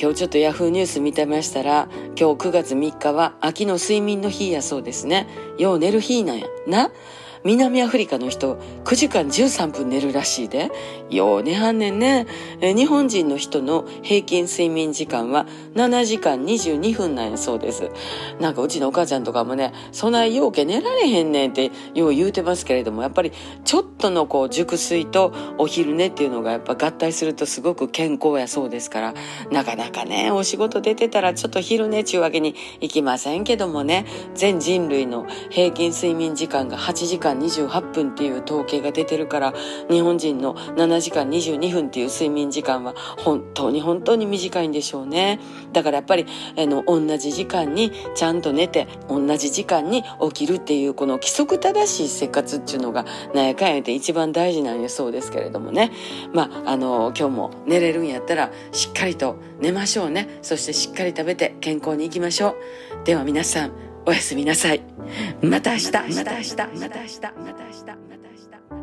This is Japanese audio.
今日ちょっとヤフーニュース見てましたら、今日9月3日は秋の睡眠の日やそうですね。よう寝る日なんや。な南アフリカの人9時間13分寝るらしいで。よう寝はんねんね。日本人の人の平均睡眠時間は7時間22分なんやそうです。なんかうちのお母ちゃんとかもね、そないようけ寝られへんねんってよう言うてますけれども、やっぱりちょっとのこう熟睡とお昼寝っていうのがやっぱ合体するとすごく健康やそうですから、なかなかね、お仕事出てたらちょっと昼寝ちゅうわけにいきませんけどもね、全人類の平均睡眠時間が8時間28分っていう統計が出てるから日本人の7時間22分っていう睡眠時間は本当に本当に短いんでしょうね。だからやっぱりあの同じ時間にちゃんと寝て同じ時間に起きるっていうこの規則正しい生活っていうのがなんやかんやって一番大事なんやそうですけれどもね。まああの今日も寝れるんやったらしっかりと寝ましょうね。そしてしっかり食べて健康にいきましょう。では皆さんおやすみなさい。また明日、また明日、また明日、また明日、また明日。